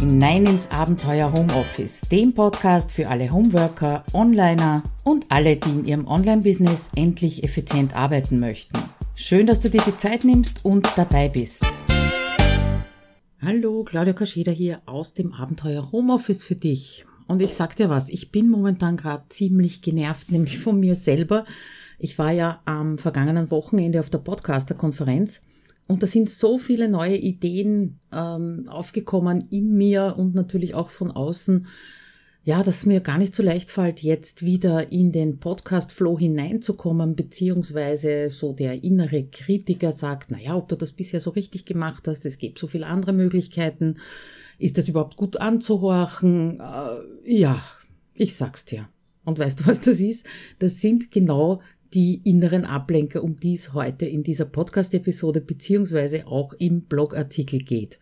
hinein ins Abenteuer Homeoffice, dem Podcast für alle Homeworker, Onliner und alle, die in ihrem Online-Business endlich effizient arbeiten möchten. Schön, dass du dir die Zeit nimmst und dabei bist. Hallo, Claudia Kascheda hier aus dem Abenteuer Homeoffice für dich. Und ich sag dir was, ich bin momentan gerade ziemlich genervt, nämlich von mir selber. Ich war ja am vergangenen Wochenende auf der Podcaster-Konferenz und da sind so viele neue Ideen ähm, aufgekommen in mir und natürlich auch von außen, ja, dass es mir gar nicht so leicht fällt, jetzt wieder in den Podcast-Flow hineinzukommen, beziehungsweise so der innere Kritiker sagt, naja, ob du das bisher so richtig gemacht hast, es gibt so viele andere Möglichkeiten, ist das überhaupt gut anzuhorchen? Äh, ja, ich sag's dir. Und weißt du, was das ist? Das sind genau die inneren Ablenker, um die es heute in dieser Podcast-Episode beziehungsweise auch im Blogartikel geht.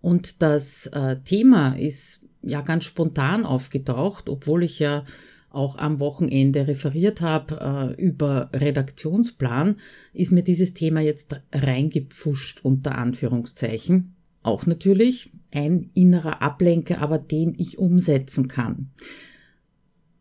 Und das äh, Thema ist ja ganz spontan aufgetaucht, obwohl ich ja auch am Wochenende referiert habe äh, über Redaktionsplan, ist mir dieses Thema jetzt reingepfuscht unter Anführungszeichen. Auch natürlich ein innerer Ablenker, aber den ich umsetzen kann.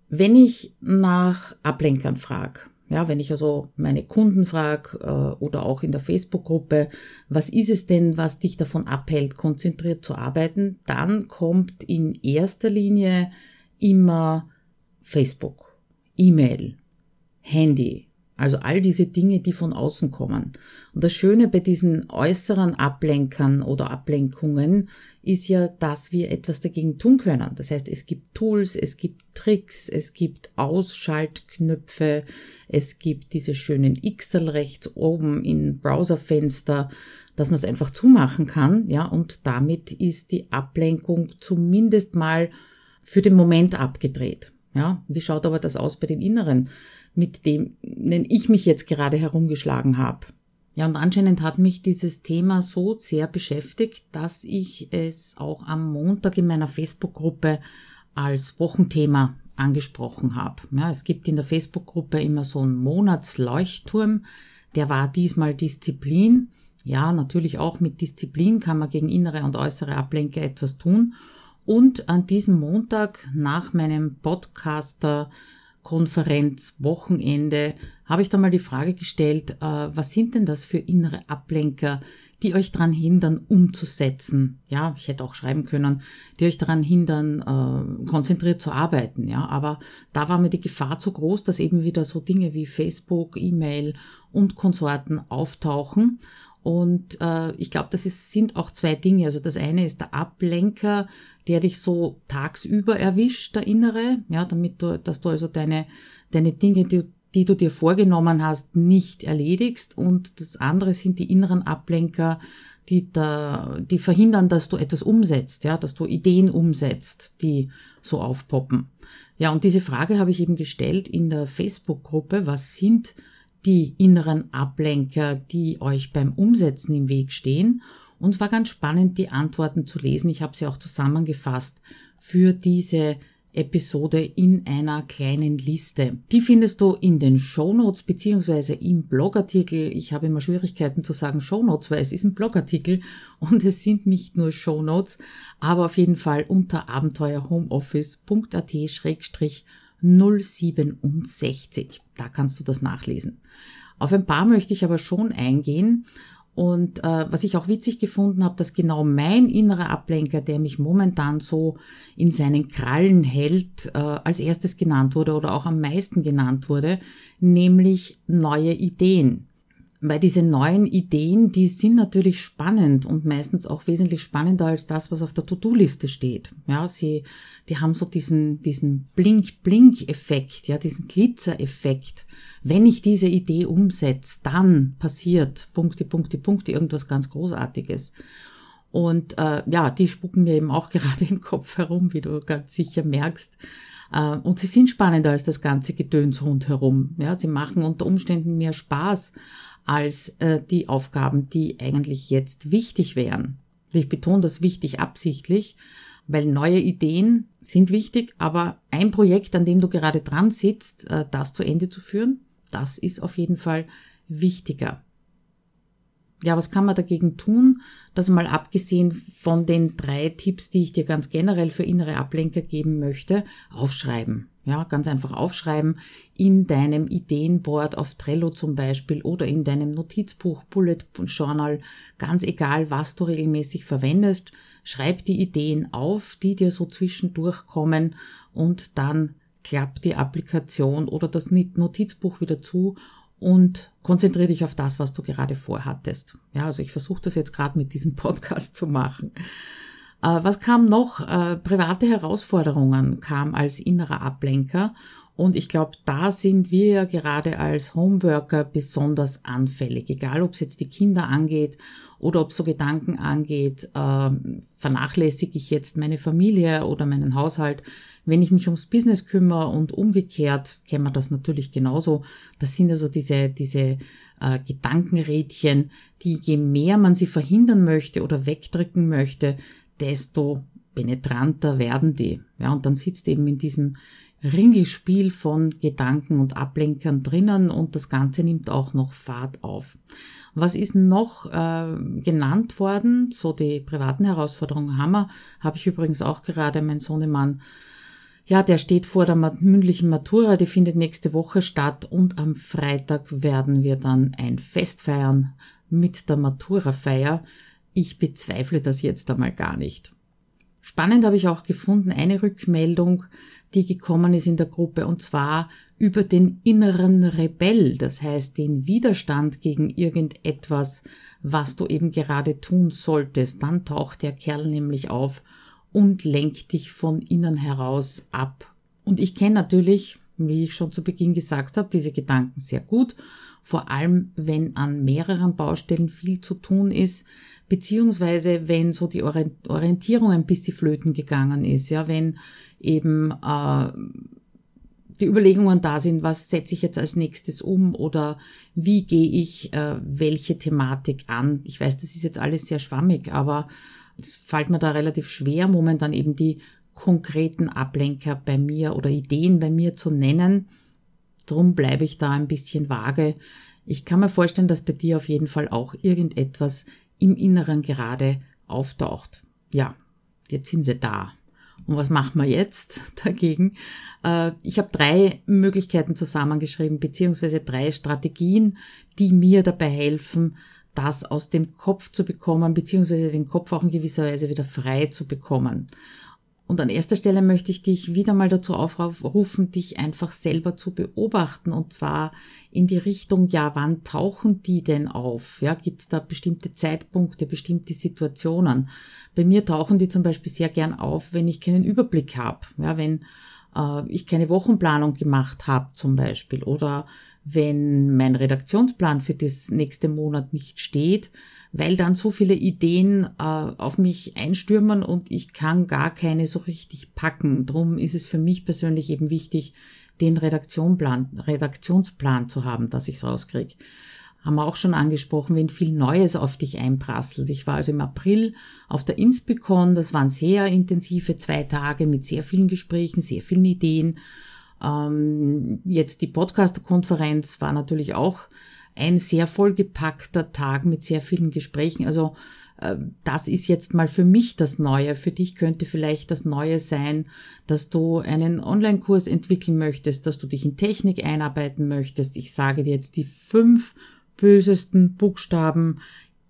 Wenn ich nach Ablenkern frage, ja, wenn ich also meine Kunden frage äh, oder auch in der Facebook-Gruppe, was ist es denn, was dich davon abhält, konzentriert zu arbeiten, dann kommt in erster Linie immer Facebook, E-Mail, Handy, also all diese Dinge, die von außen kommen. Und das Schöne bei diesen äußeren Ablenkern oder Ablenkungen ist ja, dass wir etwas dagegen tun können. Das heißt, es gibt Tools, es gibt Tricks, es gibt Ausschaltknöpfe, es gibt diese schönen Xel rechts oben in Browserfenster, dass man es einfach zumachen kann, ja, und damit ist die Ablenkung zumindest mal für den Moment abgedreht. Ja, wie schaut aber das aus bei den inneren? Mit dem ich mich jetzt gerade herumgeschlagen habe. Ja, und anscheinend hat mich dieses Thema so sehr beschäftigt, dass ich es auch am Montag in meiner Facebook-Gruppe als Wochenthema angesprochen habe. Ja, es gibt in der Facebook-Gruppe immer so einen Monatsleuchtturm, der war diesmal Disziplin. Ja, natürlich auch mit Disziplin kann man gegen innere und äußere Ablenker etwas tun. Und an diesem Montag nach meinem Podcaster Konferenz, Wochenende, habe ich da mal die Frage gestellt, äh, was sind denn das für innere Ablenker, die euch daran hindern, umzusetzen? Ja, ich hätte auch schreiben können, die euch daran hindern, äh, konzentriert zu arbeiten. Ja, aber da war mir die Gefahr zu groß, dass eben wieder so Dinge wie Facebook, E-Mail und Konsorten auftauchen. Und äh, ich glaube, das ist, sind auch zwei Dinge. Also das eine ist der Ablenker, der dich so tagsüber erwischt, der innere, ja, damit du, dass du also deine, deine Dinge, die, die du dir vorgenommen hast, nicht erledigst. Und das andere sind die inneren Ablenker, die da, die verhindern, dass du etwas umsetzt, ja, dass du Ideen umsetzt, die so aufpoppen. Ja, und diese Frage habe ich eben gestellt in der Facebook-Gruppe. Was sind die inneren Ablenker, die euch beim Umsetzen im Weg stehen? Und war ganz spannend, die Antworten zu lesen. Ich habe sie auch zusammengefasst für diese Episode in einer kleinen Liste. Die findest du in den Show Notes beziehungsweise im Blogartikel. Ich habe immer Schwierigkeiten zu sagen Show Notes, weil es ist ein Blogartikel und es sind nicht nur Show Notes, aber auf jeden Fall unter abenteuerhomeoffice.at-067. Da kannst du das nachlesen. Auf ein paar möchte ich aber schon eingehen und äh, was ich auch witzig gefunden habe, dass genau mein innerer Ablenker, der mich momentan so in seinen Krallen hält, äh, als erstes genannt wurde oder auch am meisten genannt wurde, nämlich neue Ideen. Weil diese neuen Ideen, die sind natürlich spannend und meistens auch wesentlich spannender als das, was auf der To-Do-Liste steht. Ja, sie, die haben so diesen, diesen Blink-Blink-Effekt, ja, diesen Glitzer-Effekt. Wenn ich diese Idee umsetze, dann passiert Punkte, Punkte, Punkte, irgendwas ganz Großartiges. Und äh, ja, die spucken mir eben auch gerade im Kopf herum, wie du ganz sicher merkst. Äh, und sie sind spannender als das ganze Gedöns rundherum. Ja, sie machen unter Umständen mehr Spaß als äh, die Aufgaben, die eigentlich jetzt wichtig wären. Ich betone das wichtig absichtlich, weil neue Ideen sind wichtig, aber ein Projekt, an dem du gerade dran sitzt, äh, das zu Ende zu führen, das ist auf jeden Fall wichtiger. Ja, was kann man dagegen tun? Das mal abgesehen von den drei Tipps, die ich dir ganz generell für innere Ablenker geben möchte, aufschreiben. Ja, ganz einfach aufschreiben in deinem Ideenboard auf Trello zum Beispiel oder in deinem Notizbuch, Bullet Journal, ganz egal, was du regelmäßig verwendest. Schreib die Ideen auf, die dir so zwischendurch kommen und dann klappt die Applikation oder das Notizbuch wieder zu und konzentriere dich auf das, was du gerade vorhattest. Ja, also ich versuche das jetzt gerade mit diesem Podcast zu machen. Äh, was kam noch? Äh, private Herausforderungen kam als innerer Ablenker. Und ich glaube, da sind wir gerade als Homeworker besonders anfällig. Egal, ob es jetzt die Kinder angeht oder ob so Gedanken angeht, äh, vernachlässige ich jetzt meine Familie oder meinen Haushalt, wenn ich mich ums Business kümmere und umgekehrt kennen wir das natürlich genauso. Das sind also diese, diese äh, Gedankenrädchen, die je mehr man sie verhindern möchte oder wegdrücken möchte, desto penetranter werden die. Ja, und dann sitzt eben in diesem Ringelspiel von Gedanken und Ablenkern drinnen und das Ganze nimmt auch noch Fahrt auf. Was ist noch äh, genannt worden? So die privaten Herausforderungen haben wir. Habe ich übrigens auch gerade mein Sohnemann. Ja, der steht vor der mündlichen Matura, die findet nächste Woche statt und am Freitag werden wir dann ein Fest feiern mit der Matura-Feier. Ich bezweifle das jetzt einmal gar nicht. Spannend habe ich auch gefunden, eine Rückmeldung, die gekommen ist in der Gruppe, und zwar über den inneren Rebell, das heißt den Widerstand gegen irgendetwas, was du eben gerade tun solltest. Dann taucht der Kerl nämlich auf und lenkt dich von innen heraus ab. Und ich kenne natürlich, wie ich schon zu Beginn gesagt habe, diese Gedanken sehr gut, vor allem wenn an mehreren Baustellen viel zu tun ist, beziehungsweise wenn so die Orientierung ein bisschen flöten gegangen ist, ja, wenn eben äh, die Überlegungen da sind, was setze ich jetzt als nächstes um oder wie gehe ich äh, welche Thematik an. Ich weiß, das ist jetzt alles sehr schwammig, aber es fällt mir da relativ schwer, momentan eben die konkreten Ablenker bei mir oder Ideen bei mir zu nennen. Drum bleibe ich da ein bisschen vage. Ich kann mir vorstellen, dass bei dir auf jeden Fall auch irgendetwas im Inneren gerade auftaucht. Ja, jetzt sind sie da. Und was machen wir jetzt dagegen? Äh, ich habe drei Möglichkeiten zusammengeschrieben, beziehungsweise drei Strategien, die mir dabei helfen, das aus dem Kopf zu bekommen, beziehungsweise den Kopf auch in gewisser Weise wieder frei zu bekommen. Und an erster Stelle möchte ich dich wieder mal dazu aufrufen, dich einfach selber zu beobachten und zwar in die Richtung, ja, wann tauchen die denn auf? Ja, gibt es da bestimmte Zeitpunkte, bestimmte Situationen? Bei mir tauchen die zum Beispiel sehr gern auf, wenn ich keinen Überblick habe, ja, wenn äh, ich keine Wochenplanung gemacht habe zum Beispiel oder wenn mein Redaktionsplan für das nächste Monat nicht steht, weil dann so viele Ideen äh, auf mich einstürmen und ich kann gar keine so richtig packen. Drum ist es für mich persönlich eben wichtig, den Redaktionsplan, Redaktionsplan zu haben, dass ich es rauskriege. Haben wir auch schon angesprochen, wenn viel Neues auf dich einprasselt. Ich war also im April auf der Inspicon, das waren sehr intensive zwei Tage mit sehr vielen Gesprächen, sehr vielen Ideen. Ähm, jetzt die Podcast-Konferenz war natürlich auch ein sehr vollgepackter Tag mit sehr vielen Gesprächen. Also äh, das ist jetzt mal für mich das Neue. Für dich könnte vielleicht das Neue sein, dass du einen Online-Kurs entwickeln möchtest, dass du dich in Technik einarbeiten möchtest. Ich sage dir jetzt die fünf bösesten Buchstaben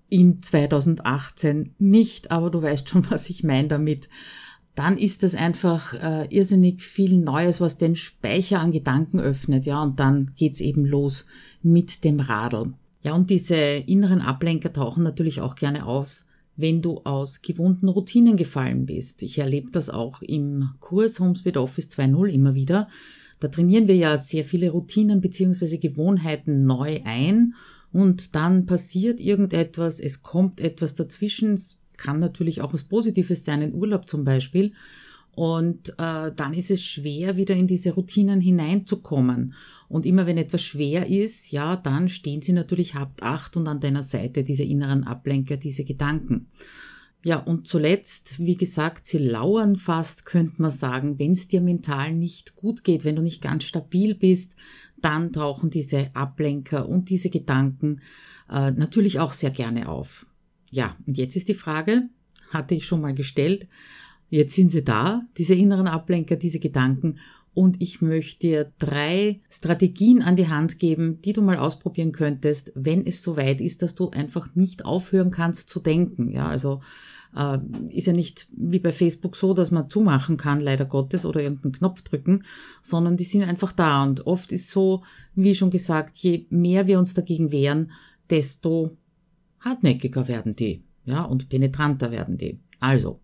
in 2018 nicht, aber du weißt schon, was ich meine damit. Dann ist das einfach äh, irrsinnig viel Neues, was den Speicher an Gedanken öffnet, ja, und dann geht's eben los mit dem Radl. Ja, und diese inneren Ablenker tauchen natürlich auch gerne auf, wenn du aus gewohnten Routinen gefallen bist. Ich erlebe das auch im Kurs Homespeed Office 2.0 immer wieder. Da trainieren wir ja sehr viele Routinen bzw. Gewohnheiten neu ein und dann passiert irgendetwas, es kommt etwas dazwischen, es kann natürlich auch was Positives sein, ein Urlaub zum Beispiel. Und äh, dann ist es schwer, wieder in diese Routinen hineinzukommen. Und immer wenn etwas schwer ist, ja, dann stehen sie natürlich habt acht und an deiner Seite diese inneren Ablenker, diese Gedanken. Ja, und zuletzt, wie gesagt, sie lauern fast, könnte man sagen, wenn es dir mental nicht gut geht, wenn du nicht ganz stabil bist, dann tauchen diese Ablenker und diese Gedanken äh, natürlich auch sehr gerne auf. Ja, und jetzt ist die Frage, hatte ich schon mal gestellt, jetzt sind sie da, diese inneren Ablenker, diese Gedanken, und ich möchte dir drei Strategien an die Hand geben, die du mal ausprobieren könntest, wenn es soweit ist, dass du einfach nicht aufhören kannst zu denken. Ja, also äh, ist ja nicht wie bei Facebook so, dass man zumachen kann, leider Gottes, oder irgendeinen Knopf drücken, sondern die sind einfach da. Und oft ist so, wie schon gesagt, je mehr wir uns dagegen wehren, desto hartnäckiger werden die, ja, und penetranter werden die. Also,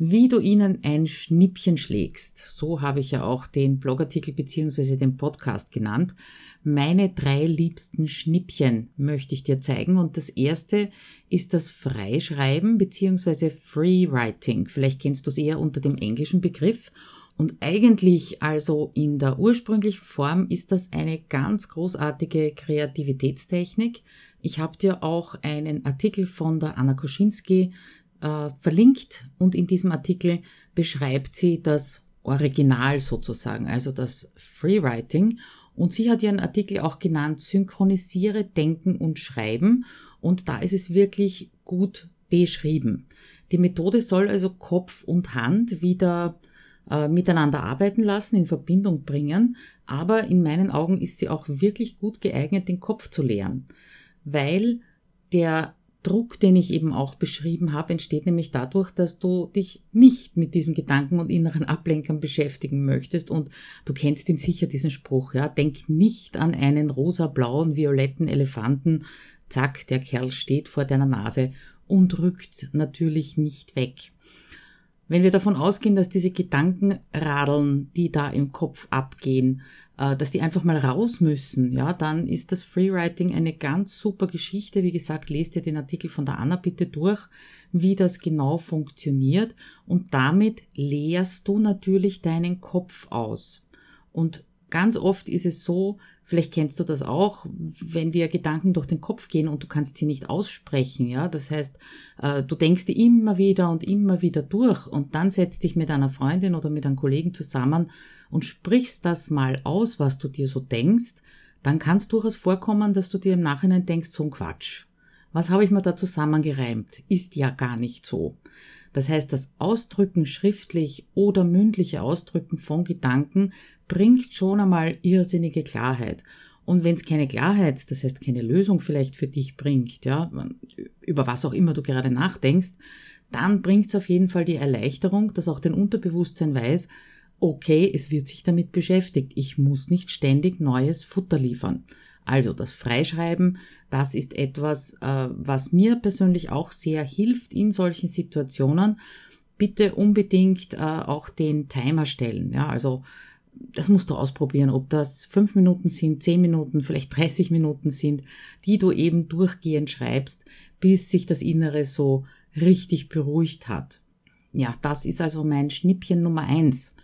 wie du ihnen ein Schnippchen schlägst. So habe ich ja auch den Blogartikel beziehungsweise den Podcast genannt. Meine drei liebsten Schnippchen möchte ich dir zeigen. Und das erste ist das Freischreiben beziehungsweise Freewriting. Vielleicht kennst du es eher unter dem englischen Begriff. Und eigentlich, also in der ursprünglichen Form, ist das eine ganz großartige Kreativitätstechnik. Ich habe dir auch einen Artikel von der Anna Koschinski äh, verlinkt und in diesem Artikel beschreibt sie das Original sozusagen, also das Freewriting. Und sie hat ihren Artikel auch genannt, synchronisiere Denken und Schreiben. Und da ist es wirklich gut beschrieben. Die Methode soll also Kopf und Hand wieder äh, miteinander arbeiten lassen, in Verbindung bringen. Aber in meinen Augen ist sie auch wirklich gut geeignet, den Kopf zu leeren. Weil der Druck, den ich eben auch beschrieben habe, entsteht nämlich dadurch, dass du dich nicht mit diesen Gedanken und inneren Ablenkern beschäftigen möchtest. Und du kennst ihn sicher, diesen Spruch, ja. Denk nicht an einen rosa, blauen, violetten Elefanten. Zack, der Kerl steht vor deiner Nase und rückt natürlich nicht weg. Wenn wir davon ausgehen, dass diese Gedankenradeln, die da im Kopf abgehen, dass die einfach mal raus müssen, ja, dann ist das Freewriting eine ganz super Geschichte. Wie gesagt, lest dir den Artikel von der Anna bitte durch, wie das genau funktioniert. Und damit leerst du natürlich deinen Kopf aus. Und ganz oft ist es so, Vielleicht kennst du das auch, wenn dir Gedanken durch den Kopf gehen und du kannst sie nicht aussprechen, ja. Das heißt, äh, du denkst die immer wieder und immer wieder durch und dann setzt dich mit einer Freundin oder mit einem Kollegen zusammen und sprichst das mal aus, was du dir so denkst, dann kann es durchaus vorkommen, dass du dir im Nachhinein denkst, so ein Quatsch. Was habe ich mir da zusammengereimt? Ist ja gar nicht so. Das heißt, das Ausdrücken schriftlich oder mündliche Ausdrücken von Gedanken bringt schon einmal irrsinnige Klarheit. Und wenn es keine Klarheit, das heißt keine Lösung vielleicht für dich bringt, ja, über was auch immer du gerade nachdenkst, dann bringt es auf jeden Fall die Erleichterung, dass auch dein Unterbewusstsein weiß, okay, es wird sich damit beschäftigt. Ich muss nicht ständig neues Futter liefern. Also das Freischreiben, das ist etwas, äh, was mir persönlich auch sehr hilft in solchen Situationen. Bitte unbedingt äh, auch den Timer stellen. Ja, also das musst du ausprobieren, ob das fünf Minuten sind, zehn Minuten, vielleicht 30 Minuten sind, die du eben durchgehend schreibst, bis sich das Innere so richtig beruhigt hat. Ja, das ist also mein Schnippchen Nummer eins.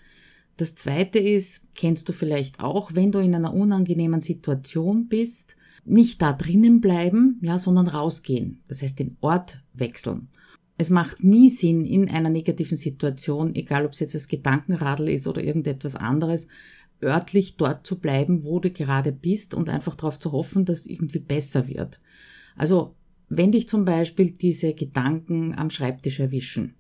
Das zweite ist, kennst du vielleicht auch, wenn du in einer unangenehmen Situation bist, nicht da drinnen bleiben, ja, sondern rausgehen. Das heißt, den Ort wechseln. Es macht nie Sinn, in einer negativen Situation, egal ob es jetzt das Gedankenradl ist oder irgendetwas anderes, örtlich dort zu bleiben, wo du gerade bist und einfach darauf zu hoffen, dass es irgendwie besser wird. Also, wenn dich zum Beispiel diese Gedanken am Schreibtisch erwischen,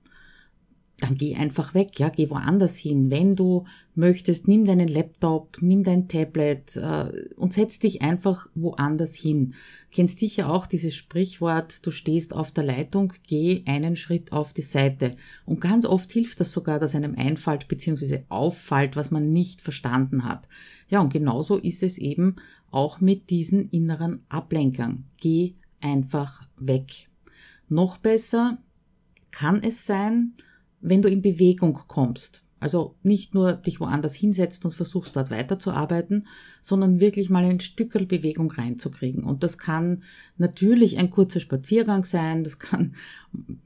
dann geh einfach weg, ja, geh woanders hin. Wenn du möchtest, nimm deinen Laptop, nimm dein Tablet äh, und setz dich einfach woanders hin. Kennst sicher auch dieses Sprichwort, du stehst auf der Leitung, geh einen Schritt auf die Seite. Und ganz oft hilft das sogar, dass einem einfällt bzw. auffällt, was man nicht verstanden hat. Ja, und genauso ist es eben auch mit diesen inneren Ablenkern. Geh einfach weg. Noch besser kann es sein, wenn du in Bewegung kommst. Also nicht nur dich woanders hinsetzt und versuchst dort weiterzuarbeiten, sondern wirklich mal ein Stückel Bewegung reinzukriegen. Und das kann natürlich ein kurzer Spaziergang sein, das kann,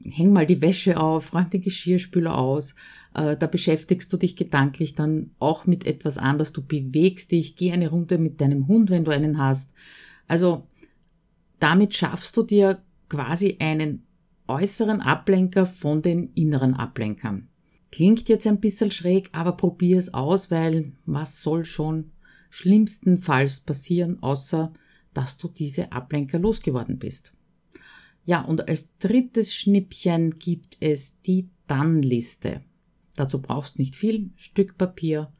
häng mal die Wäsche auf, räum den Geschirrspüler aus, äh, da beschäftigst du dich gedanklich dann auch mit etwas anderes, du bewegst dich, geh eine Runde mit deinem Hund, wenn du einen hast. Also damit schaffst du dir quasi einen äußeren Ablenker von den inneren Ablenkern. Klingt jetzt ein bisschen schräg, aber probier es aus, weil was soll schon schlimmstenfalls passieren, außer dass du diese Ablenker losgeworden bist. Ja, und als drittes Schnippchen gibt es die Dann-Liste. Dazu brauchst nicht viel, Stück Papier,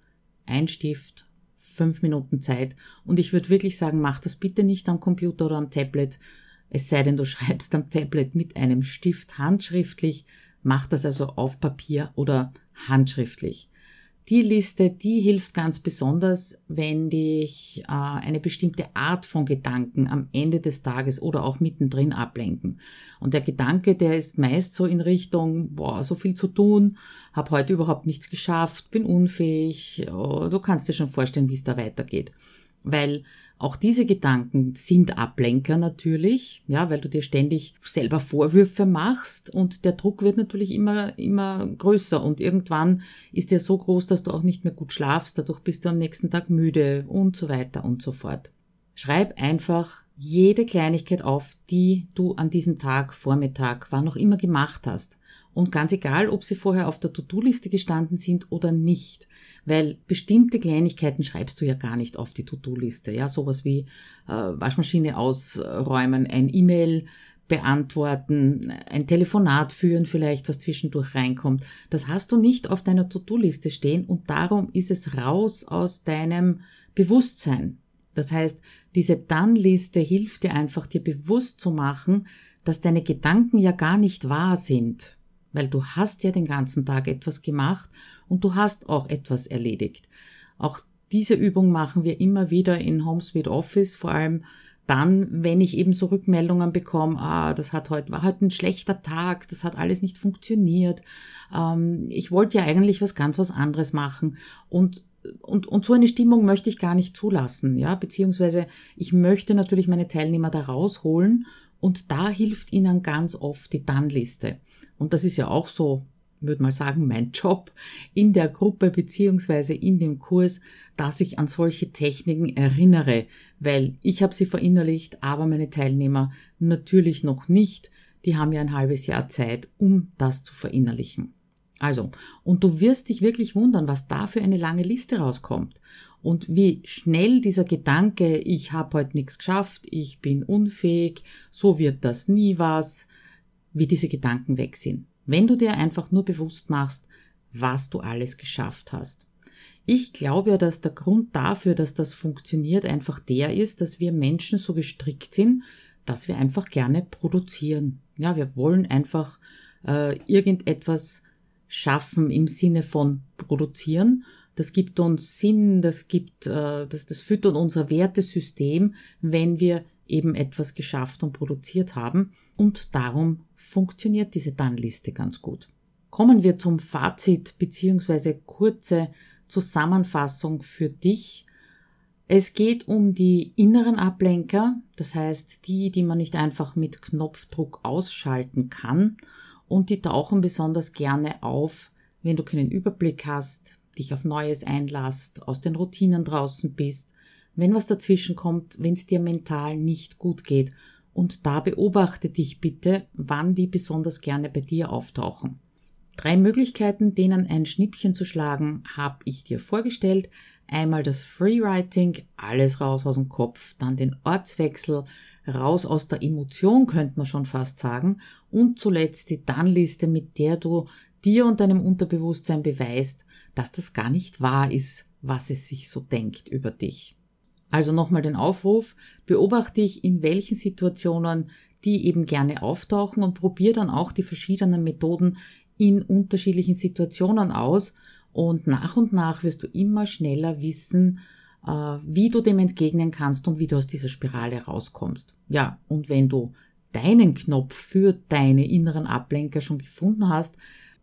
ein Stift, fünf Minuten Zeit. Und ich würde wirklich sagen, mach das bitte nicht am Computer oder am Tablet, es sei denn, du schreibst am Tablet mit einem Stift handschriftlich, mach das also auf Papier oder handschriftlich. Die Liste, die hilft ganz besonders, wenn dich äh, eine bestimmte Art von Gedanken am Ende des Tages oder auch mittendrin ablenken. Und der Gedanke, der ist meist so in Richtung, boah, so viel zu tun, habe heute überhaupt nichts geschafft, bin unfähig, oh, du kannst dir schon vorstellen, wie es da weitergeht. Weil auch diese Gedanken sind Ablenker natürlich, ja, weil du dir ständig selber Vorwürfe machst und der Druck wird natürlich immer, immer größer und irgendwann ist der so groß, dass du auch nicht mehr gut schlafst, dadurch bist du am nächsten Tag müde und so weiter und so fort. Schreib einfach jede Kleinigkeit auf, die du an diesem Tag, Vormittag, wann auch immer gemacht hast. Und ganz egal, ob sie vorher auf der To-Do-Liste gestanden sind oder nicht. Weil bestimmte Kleinigkeiten schreibst du ja gar nicht auf die To-Do-Liste. Ja, sowas wie äh, Waschmaschine ausräumen, ein E-Mail beantworten, ein Telefonat führen vielleicht, was zwischendurch reinkommt. Das hast du nicht auf deiner To-Do-Liste stehen und darum ist es raus aus deinem Bewusstsein. Das heißt, diese Dann-Liste hilft dir einfach, dir bewusst zu machen, dass deine Gedanken ja gar nicht wahr sind weil du hast ja den ganzen Tag etwas gemacht und du hast auch etwas erledigt. Auch diese Übung machen wir immer wieder in HomeSuite Office, vor allem dann, wenn ich eben so Rückmeldungen bekomme, ah, das hat heute, war heute ein schlechter Tag, das hat alles nicht funktioniert, ähm, ich wollte ja eigentlich was ganz was anderes machen und und, und so eine Stimmung möchte ich gar nicht zulassen, ja, beziehungsweise ich möchte natürlich meine Teilnehmer da rausholen und da hilft ihnen ganz oft die Dann-Liste. Und das ist ja auch so, würde mal sagen, mein Job in der Gruppe beziehungsweise in dem Kurs, dass ich an solche Techniken erinnere, weil ich habe sie verinnerlicht, aber meine Teilnehmer natürlich noch nicht. Die haben ja ein halbes Jahr Zeit, um das zu verinnerlichen. Also, und du wirst dich wirklich wundern, was da für eine lange Liste rauskommt und wie schnell dieser Gedanke, ich habe heute nichts geschafft, ich bin unfähig, so wird das nie was, wie diese Gedanken weg sind. Wenn du dir einfach nur bewusst machst, was du alles geschafft hast. Ich glaube ja, dass der Grund dafür, dass das funktioniert, einfach der ist, dass wir Menschen so gestrickt sind, dass wir einfach gerne produzieren. Ja, wir wollen einfach äh, irgendetwas schaffen im Sinne von produzieren. Das gibt uns Sinn, das gibt, äh, das, das füttert unser Wertesystem, wenn wir eben etwas geschafft und produziert haben und darum funktioniert diese Dann-Liste ganz gut. Kommen wir zum Fazit bzw. kurze Zusammenfassung für dich. Es geht um die inneren Ablenker, das heißt die, die man nicht einfach mit Knopfdruck ausschalten kann und die tauchen besonders gerne auf, wenn du keinen Überblick hast, dich auf Neues einlasst, aus den Routinen draußen bist wenn was dazwischen kommt, wenn es dir mental nicht gut geht. Und da beobachte dich bitte, wann die besonders gerne bei dir auftauchen. Drei Möglichkeiten, denen ein Schnippchen zu schlagen, habe ich dir vorgestellt. Einmal das Freewriting, alles raus aus dem Kopf, dann den Ortswechsel, raus aus der Emotion, könnte man schon fast sagen, und zuletzt die Dann-Liste, mit der du dir und deinem Unterbewusstsein beweist, dass das gar nicht wahr ist, was es sich so denkt über dich. Also nochmal den Aufruf, beobachte dich in welchen Situationen die eben gerne auftauchen und probiere dann auch die verschiedenen Methoden in unterschiedlichen Situationen aus und nach und nach wirst du immer schneller wissen, äh, wie du dem entgegnen kannst und wie du aus dieser Spirale rauskommst. Ja, und wenn du deinen Knopf für deine inneren Ablenker schon gefunden hast,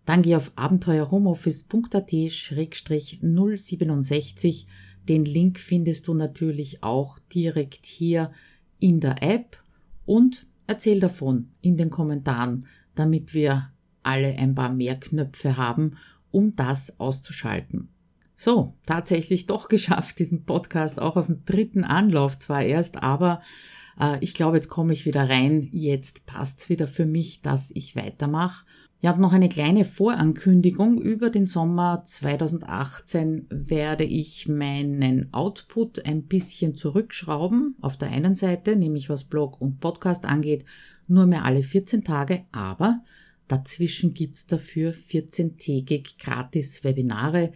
dann geh auf abenteuerhomeoffice.at-067 den Link findest du natürlich auch direkt hier in der App und erzähl davon in den Kommentaren, damit wir alle ein paar mehr Knöpfe haben, um das auszuschalten. So, tatsächlich doch geschafft, diesen Podcast auch auf dem dritten Anlauf zwar erst, aber äh, ich glaube, jetzt komme ich wieder rein. Jetzt passt's wieder für mich, dass ich weitermache. Ja, und noch eine kleine Vorankündigung. Über den Sommer 2018 werde ich meinen Output ein bisschen zurückschrauben. Auf der einen Seite, nämlich was Blog und Podcast angeht, nur mehr alle 14 Tage, aber dazwischen gibt's dafür 14-tägig gratis Webinare.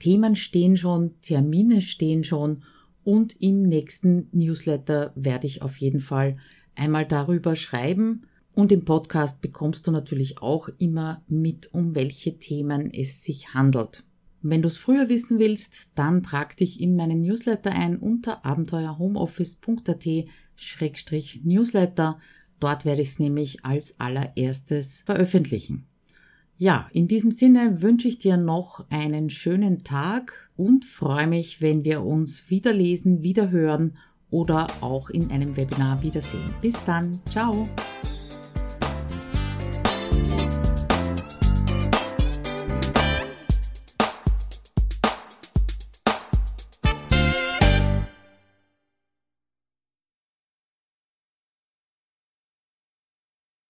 Themen stehen schon, Termine stehen schon und im nächsten Newsletter werde ich auf jeden Fall einmal darüber schreiben, und im Podcast bekommst du natürlich auch immer mit, um welche Themen es sich handelt. Wenn du es früher wissen willst, dann trag dich in meinen Newsletter ein unter abenteuerhomeoffice.at-newsletter. Dort werde ich es nämlich als allererstes veröffentlichen. Ja, in diesem Sinne wünsche ich dir noch einen schönen Tag und freue mich, wenn wir uns wieder lesen, wieder hören oder auch in einem Webinar wiedersehen. Bis dann, ciao!